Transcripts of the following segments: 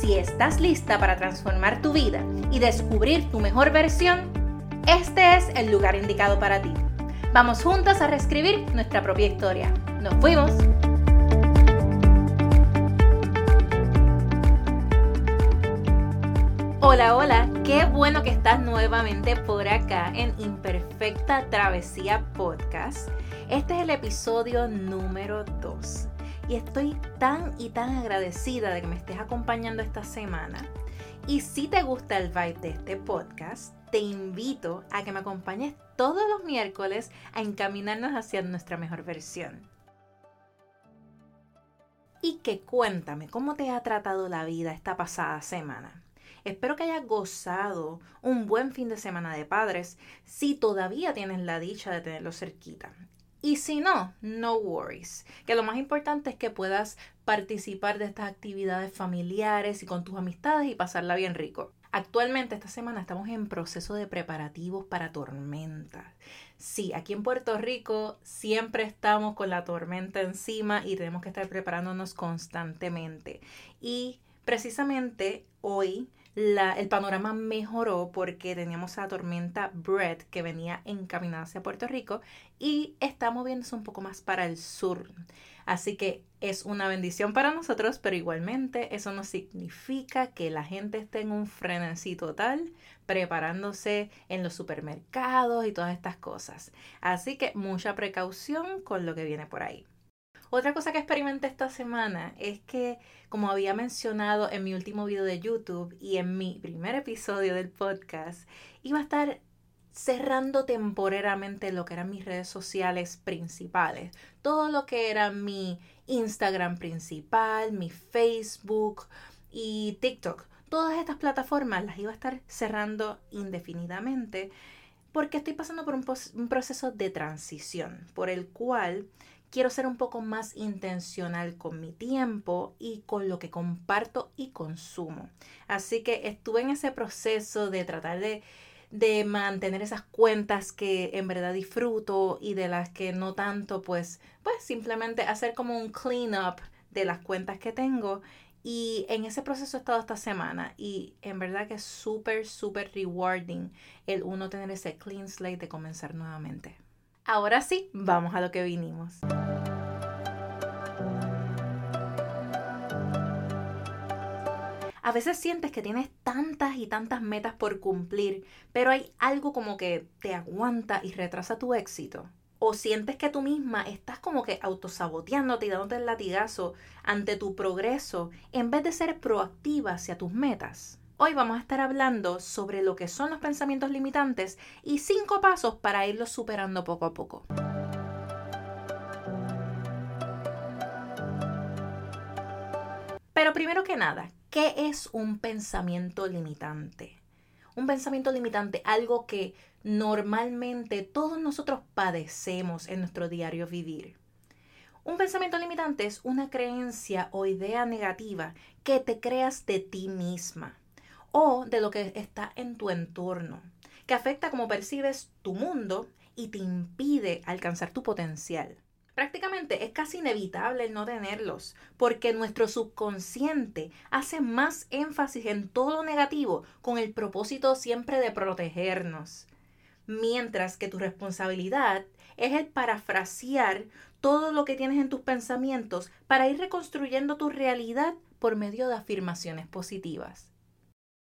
Si estás lista para transformar tu vida y descubrir tu mejor versión, este es el lugar indicado para ti. Vamos juntas a reescribir nuestra propia historia. ¡Nos fuimos! Hola, hola, qué bueno que estás nuevamente por acá en Imperfecta Travesía Podcast. Este es el episodio número 2 y estoy tan y tan agradecida de que me estés acompañando esta semana. Y si te gusta el vibe de este podcast, te invito a que me acompañes todos los miércoles a encaminarnos hacia nuestra mejor versión. Y que cuéntame cómo te ha tratado la vida esta pasada semana. Espero que hayas gozado un buen fin de semana de padres si todavía tienes la dicha de tenerlo cerquita. Y si no, no worries. Que lo más importante es que puedas participar de estas actividades familiares y con tus amistades y pasarla bien rico. Actualmente esta semana estamos en proceso de preparativos para tormentas. Sí, aquí en Puerto Rico siempre estamos con la tormenta encima y tenemos que estar preparándonos constantemente. Y precisamente hoy el panorama mejoró porque teníamos la tormenta Brett que venía encaminada hacia Puerto Rico y está moviéndose un poco más para el sur. Así que es una bendición para nosotros, pero igualmente eso no significa que la gente esté en un frenesí total preparándose en los supermercados y todas estas cosas. Así que mucha precaución con lo que viene por ahí. Otra cosa que experimenté esta semana es que, como había mencionado en mi último video de YouTube y en mi primer episodio del podcast, iba a estar cerrando temporariamente lo que eran mis redes sociales principales. Todo lo que era mi Instagram principal, mi Facebook y TikTok. Todas estas plataformas las iba a estar cerrando indefinidamente porque estoy pasando por un, un proceso de transición por el cual quiero ser un poco más intencional con mi tiempo y con lo que comparto y consumo. Así que estuve en ese proceso de tratar de, mantener esas cuentas que en verdad disfruto y de las que no tanto, pues, pues simplemente hacer como un clean up de las cuentas que tengo. Y en ese proceso he estado esta semana y en verdad que es súper, súper rewarding el uno tener ese clean slate de comenzar nuevamente. Ahora sí, vamos a lo que vinimos. A veces sientes que tienes tantas y tantas metas por cumplir, pero hay algo como que te aguanta y retrasa tu éxito. O sientes que tú misma estás como que autosaboteándote y dándote el latigazo ante tu progreso en vez de ser proactiva hacia tus metas. Hoy vamos a estar hablando sobre lo que son los pensamientos limitantes y cinco pasos para irlos superando poco a poco. Pero primero que nada, ¿qué es un pensamiento limitante? Un pensamiento limitante, algo que normalmente todos nosotros padecemos en nuestro diario vivir. Un pensamiento limitante es una creencia o idea negativa que te creas de ti misma o de lo que está en tu entorno, que afecta cómo percibes tu mundo y te impide alcanzar tu potencial. Prácticamente es casi inevitable el no tenerlos, porque nuestro subconsciente hace más énfasis en todo lo negativo con el propósito siempre de protegernos. Mientras que tu responsabilidad es el parafrasear todo lo que tienes en tus pensamientos para ir reconstruyendo tu realidad por medio de afirmaciones positivas.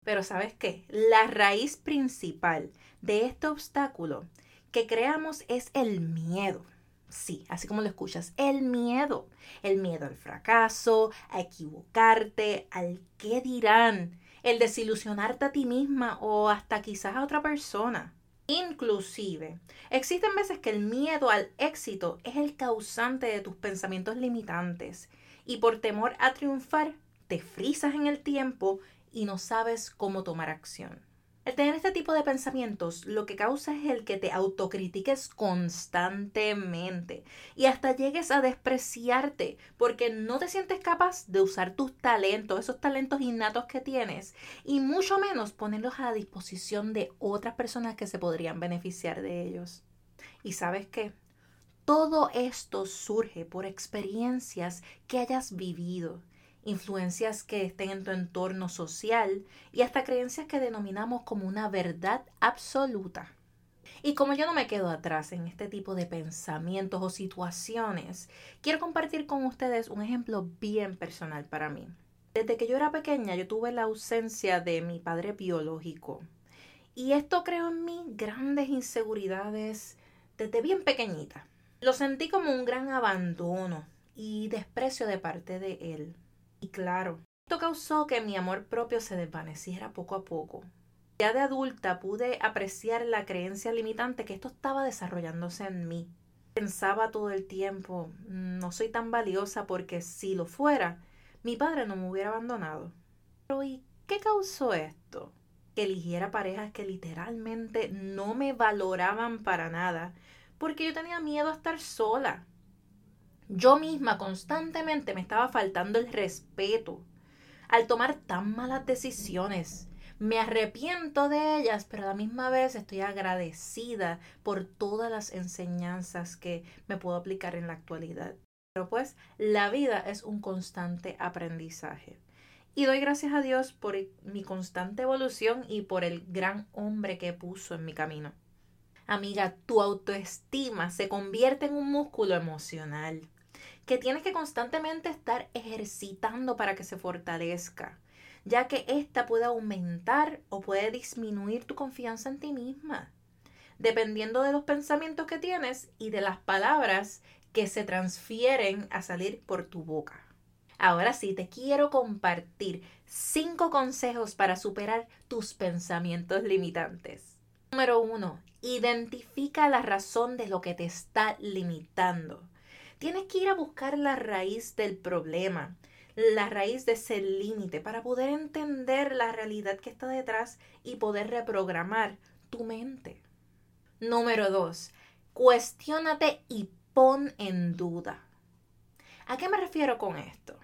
Pero ¿sabes qué? La raíz principal de este obstáculo que creamos es el miedo. Sí, así como lo escuchas, el miedo. El miedo al fracaso, a equivocarte, al qué dirán, el desilusionarte a ti misma o hasta quizás a otra persona. Inclusive, existen veces que el miedo al éxito es el causante de tus pensamientos limitantes y por temor a triunfar te frisas en el tiempo y no sabes cómo tomar acción. El tener este tipo de pensamientos lo que causa es el que te autocritiques constantemente y hasta llegues a despreciarte porque no te sientes capaz de usar tus talentos, esos talentos innatos que tienes y mucho menos ponerlos a la disposición de otras personas que se podrían beneficiar de ellos. ¿Y sabes qué? Todo esto surge por experiencias que hayas vivido influencias que estén en tu entorno social y hasta creencias que denominamos como una verdad absoluta. Y como yo no me quedo atrás en este tipo de pensamientos o situaciones, quiero compartir con ustedes un ejemplo bien personal para mí. Desde que yo era pequeña yo tuve la ausencia de mi padre biológico. Y esto creó en mí grandes inseguridades desde bien pequeñita. Lo sentí como un gran abandono y desprecio de parte de él. Y claro, esto causó que mi amor propio se desvaneciera poco a poco. Ya de adulta pude apreciar la creencia limitante que esto estaba desarrollándose en mí. Pensaba todo el tiempo, no soy tan valiosa porque si lo fuera, mi padre no me hubiera abandonado. Pero ¿y qué causó esto? Que eligiera parejas que literalmente no me valoraban para nada, porque yo tenía miedo a estar sola yo misma constantemente me estaba faltando el respeto al tomar tan malas decisiones. Me arrepiento de ellas, pero a la misma vez estoy agradecida por todas las enseñanzas que me puedo aplicar en la actualidad. Pero pues la vida es un constante aprendizaje. Y doy gracias a Dios por mi constante evolución y por el gran hombre que puso en mi camino. Amiga, tu autoestima se convierte en un músculo emocional que tienes que constantemente estar ejercitando para que se fortalezca, ya que ésta puede aumentar o puede disminuir tu confianza en ti misma, dependiendo de los pensamientos que tienes y de las palabras que se transfieren a salir por tu boca. Ahora sí, te quiero compartir cinco consejos para superar tus pensamientos limitantes. Número uno, identifica la razón de lo que te está limitando. Tienes que ir a buscar la raíz del problema, la raíz de ese límite para poder entender la realidad que está detrás y poder reprogramar tu mente. Número dos, cuestiónate y pon en duda. ¿A qué me refiero con esto?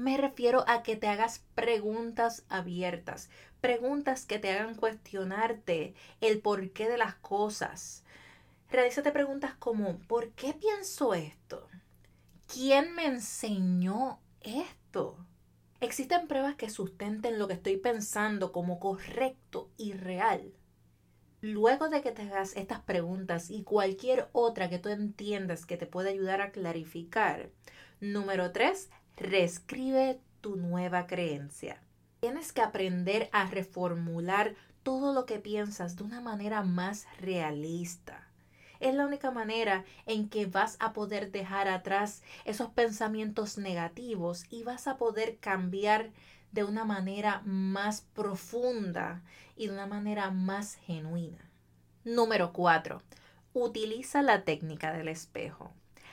Me refiero a que te hagas preguntas abiertas, preguntas que te hagan cuestionarte el porqué de las cosas. Realízate preguntas como ¿por qué pienso esto? ¿Quién me enseñó esto? Existen pruebas que sustenten lo que estoy pensando como correcto y real. Luego de que te hagas estas preguntas y cualquier otra que tú entiendas que te pueda ayudar a clarificar, número 3, reescribe tu nueva creencia. Tienes que aprender a reformular todo lo que piensas de una manera más realista. Es la única manera en que vas a poder dejar atrás esos pensamientos negativos y vas a poder cambiar de una manera más profunda y de una manera más genuina. Número 4. Utiliza la técnica del espejo.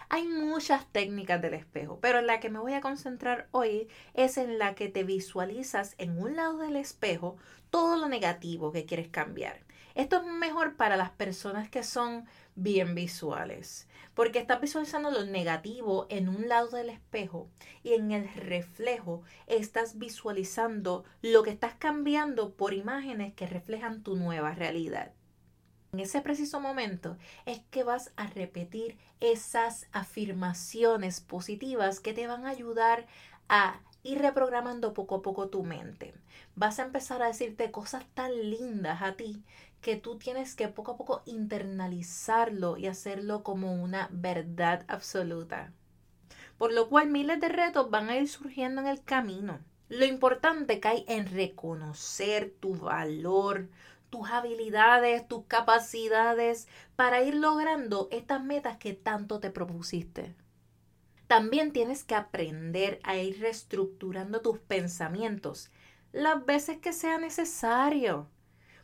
Hay muchas técnicas del espejo, pero la que me voy a concentrar hoy es en la que te visualizas en un lado del espejo todo lo negativo que quieres cambiar. Esto es mejor para las personas que son bien visuales, porque estás visualizando lo negativo en un lado del espejo y en el reflejo estás visualizando lo que estás cambiando por imágenes que reflejan tu nueva realidad. En ese preciso momento es que vas a repetir esas afirmaciones positivas que te van a ayudar a ir reprogramando poco a poco tu mente. Vas a empezar a decirte cosas tan lindas a ti que tú tienes que poco a poco internalizarlo y hacerlo como una verdad absoluta. Por lo cual miles de retos van a ir surgiendo en el camino. Lo importante hay en reconocer tu valor, tus habilidades, tus capacidades para ir logrando estas metas que tanto te propusiste. También tienes que aprender a ir reestructurando tus pensamientos las veces que sea necesario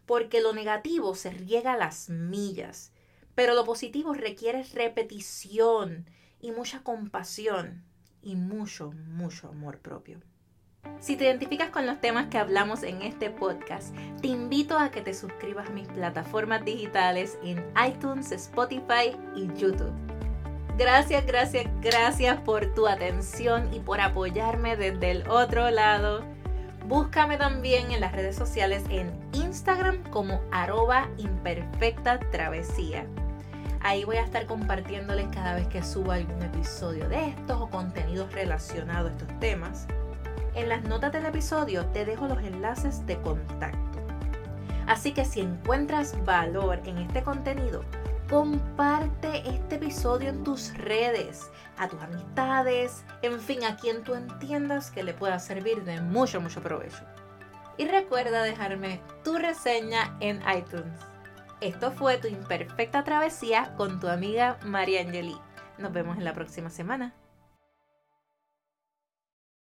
porque lo negativo se riega a las millas, pero lo positivo requiere repetición y mucha compasión y mucho, mucho amor propio. Si te identificas con los temas que hablamos en este podcast, te invito a que te suscribas a mis plataformas digitales en iTunes, Spotify y YouTube. Gracias, gracias, gracias por tu atención y por apoyarme desde el otro lado. Búscame también en las redes sociales en Instagram como arroba imperfecta travesía. Ahí voy a estar compartiéndoles cada vez que suba algún episodio de estos o contenidos relacionados a estos temas. En las notas del episodio te dejo los enlaces de contacto. Así que si encuentras valor en este contenido, comparte este episodio en tus redes, a tus amistades, en fin, a quien tú entiendas que le pueda servir de mucho, mucho provecho. Y recuerda dejarme tu reseña en iTunes. Esto fue tu imperfecta travesía con tu amiga María Angeli. Nos vemos en la próxima semana.